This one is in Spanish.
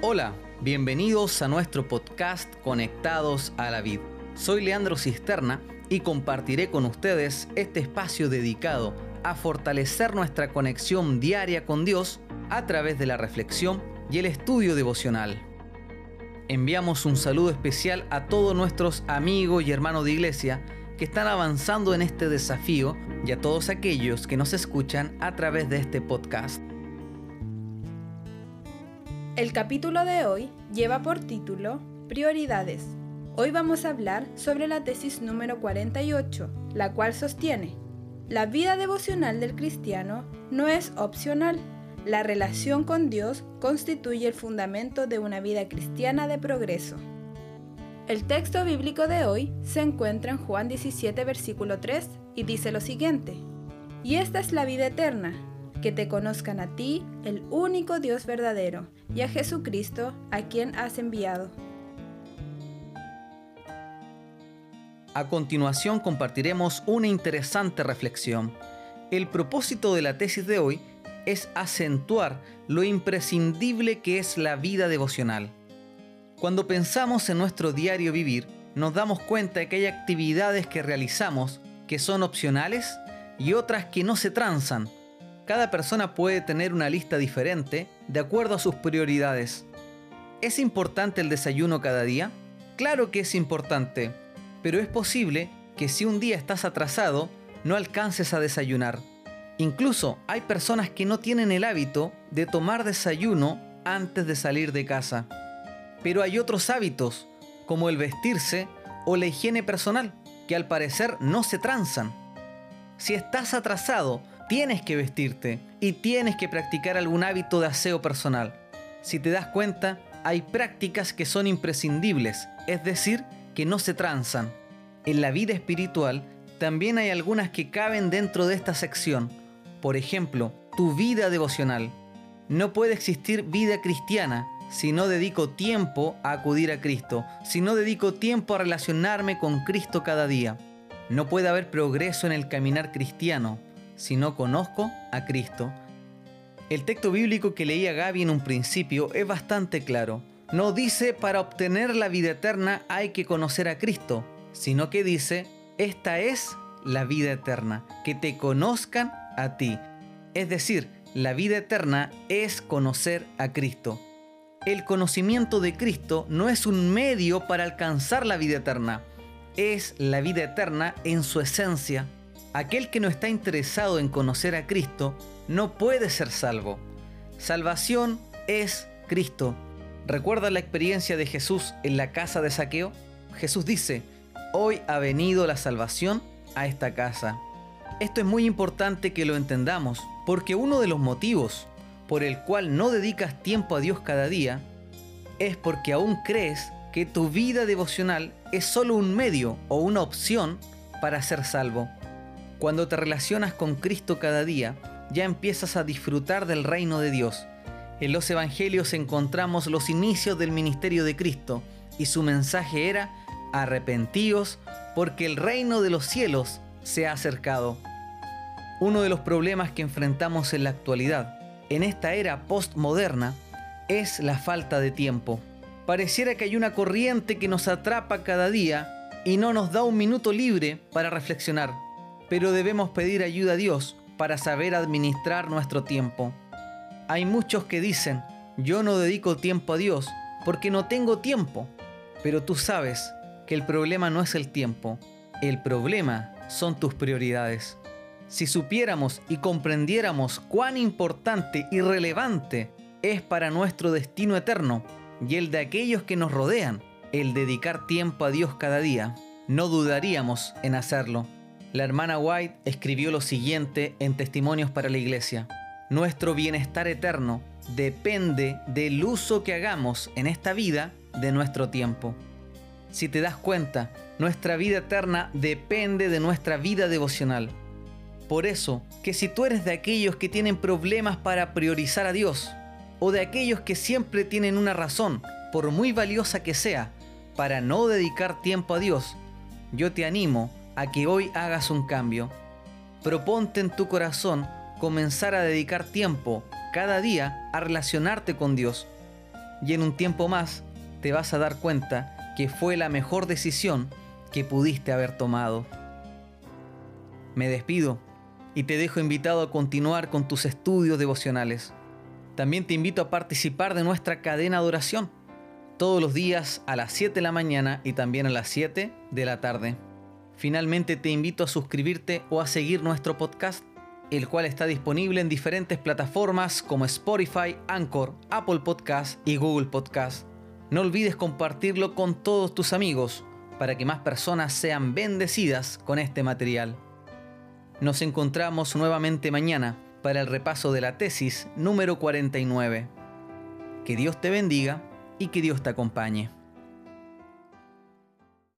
Hola, bienvenidos a nuestro podcast Conectados a la Vid. Soy Leandro Cisterna y compartiré con ustedes este espacio dedicado a fortalecer nuestra conexión diaria con Dios a través de la reflexión y el estudio devocional. Enviamos un saludo especial a todos nuestros amigos y hermanos de iglesia que están avanzando en este desafío y a todos aquellos que nos escuchan a través de este podcast. El capítulo de hoy lleva por título Prioridades. Hoy vamos a hablar sobre la tesis número 48, la cual sostiene, la vida devocional del cristiano no es opcional. La relación con Dios constituye el fundamento de una vida cristiana de progreso. El texto bíblico de hoy se encuentra en Juan 17, versículo 3, y dice lo siguiente, Y esta es la vida eterna, que te conozcan a ti, el único Dios verdadero, y a Jesucristo, a quien has enviado. A continuación compartiremos una interesante reflexión. El propósito de la tesis de hoy es acentuar lo imprescindible que es la vida devocional. Cuando pensamos en nuestro diario vivir, nos damos cuenta de que hay actividades que realizamos que son opcionales y otras que no se transan, cada persona puede tener una lista diferente de acuerdo a sus prioridades. ¿Es importante el desayuno cada día? Claro que es importante, pero es posible que si un día estás atrasado, no alcances a desayunar. Incluso hay personas que no tienen el hábito de tomar desayuno antes de salir de casa. Pero hay otros hábitos, como el vestirse o la higiene personal, que al parecer no se transan. Si estás atrasado tienes que vestirte y tienes que practicar algún hábito de aseo personal. Si te das cuenta, hay prácticas que son imprescindibles, es decir, que no se transan. En la vida espiritual también hay algunas que caben dentro de esta sección. Por ejemplo, tu vida devocional. No puede existir vida cristiana si no dedico tiempo a acudir a Cristo, si no dedico tiempo a relacionarme con Cristo cada día. No puede haber progreso en el caminar cristiano si no conozco a Cristo. El texto bíblico que leía Gaby en un principio es bastante claro. No dice para obtener la vida eterna hay que conocer a Cristo, sino que dice, esta es la vida eterna, que te conozcan a ti. Es decir, la vida eterna es conocer a Cristo. El conocimiento de Cristo no es un medio para alcanzar la vida eterna, es la vida eterna en su esencia aquel que no está interesado en conocer a Cristo no puede ser salvo. Salvación es Cristo. ¿Recuerda la experiencia de Jesús en la casa de saqueo? Jesús dice, hoy ha venido la salvación a esta casa. Esto es muy importante que lo entendamos, porque uno de los motivos por el cual no dedicas tiempo a Dios cada día es porque aún crees que tu vida devocional es solo un medio o una opción para ser salvo. Cuando te relacionas con Cristo cada día, ya empiezas a disfrutar del reino de Dios. En los evangelios encontramos los inicios del ministerio de Cristo y su mensaje era, arrepentíos porque el reino de los cielos se ha acercado. Uno de los problemas que enfrentamos en la actualidad, en esta era postmoderna, es la falta de tiempo. Pareciera que hay una corriente que nos atrapa cada día y no nos da un minuto libre para reflexionar pero debemos pedir ayuda a Dios para saber administrar nuestro tiempo. Hay muchos que dicen, yo no dedico tiempo a Dios porque no tengo tiempo, pero tú sabes que el problema no es el tiempo, el problema son tus prioridades. Si supiéramos y comprendiéramos cuán importante y relevante es para nuestro destino eterno y el de aquellos que nos rodean, el dedicar tiempo a Dios cada día, no dudaríamos en hacerlo. La hermana White escribió lo siguiente en Testimonios para la Iglesia. Nuestro bienestar eterno depende del uso que hagamos en esta vida de nuestro tiempo. Si te das cuenta, nuestra vida eterna depende de nuestra vida devocional. Por eso, que si tú eres de aquellos que tienen problemas para priorizar a Dios, o de aquellos que siempre tienen una razón, por muy valiosa que sea, para no dedicar tiempo a Dios, yo te animo a que hoy hagas un cambio. Proponte en tu corazón comenzar a dedicar tiempo cada día a relacionarte con Dios. y en un tiempo más te vas a dar cuenta que fue la mejor decisión que pudiste haber tomado. Me despido y te dejo invitado a continuar con tus estudios devocionales. También te invito a participar de nuestra cadena de oración todos los días a las 7 de la mañana y también a las 7 de la tarde. Finalmente te invito a suscribirte o a seguir nuestro podcast, el cual está disponible en diferentes plataformas como Spotify, Anchor, Apple Podcast y Google Podcast. No olvides compartirlo con todos tus amigos para que más personas sean bendecidas con este material. Nos encontramos nuevamente mañana para el repaso de la tesis número 49. Que Dios te bendiga y que Dios te acompañe.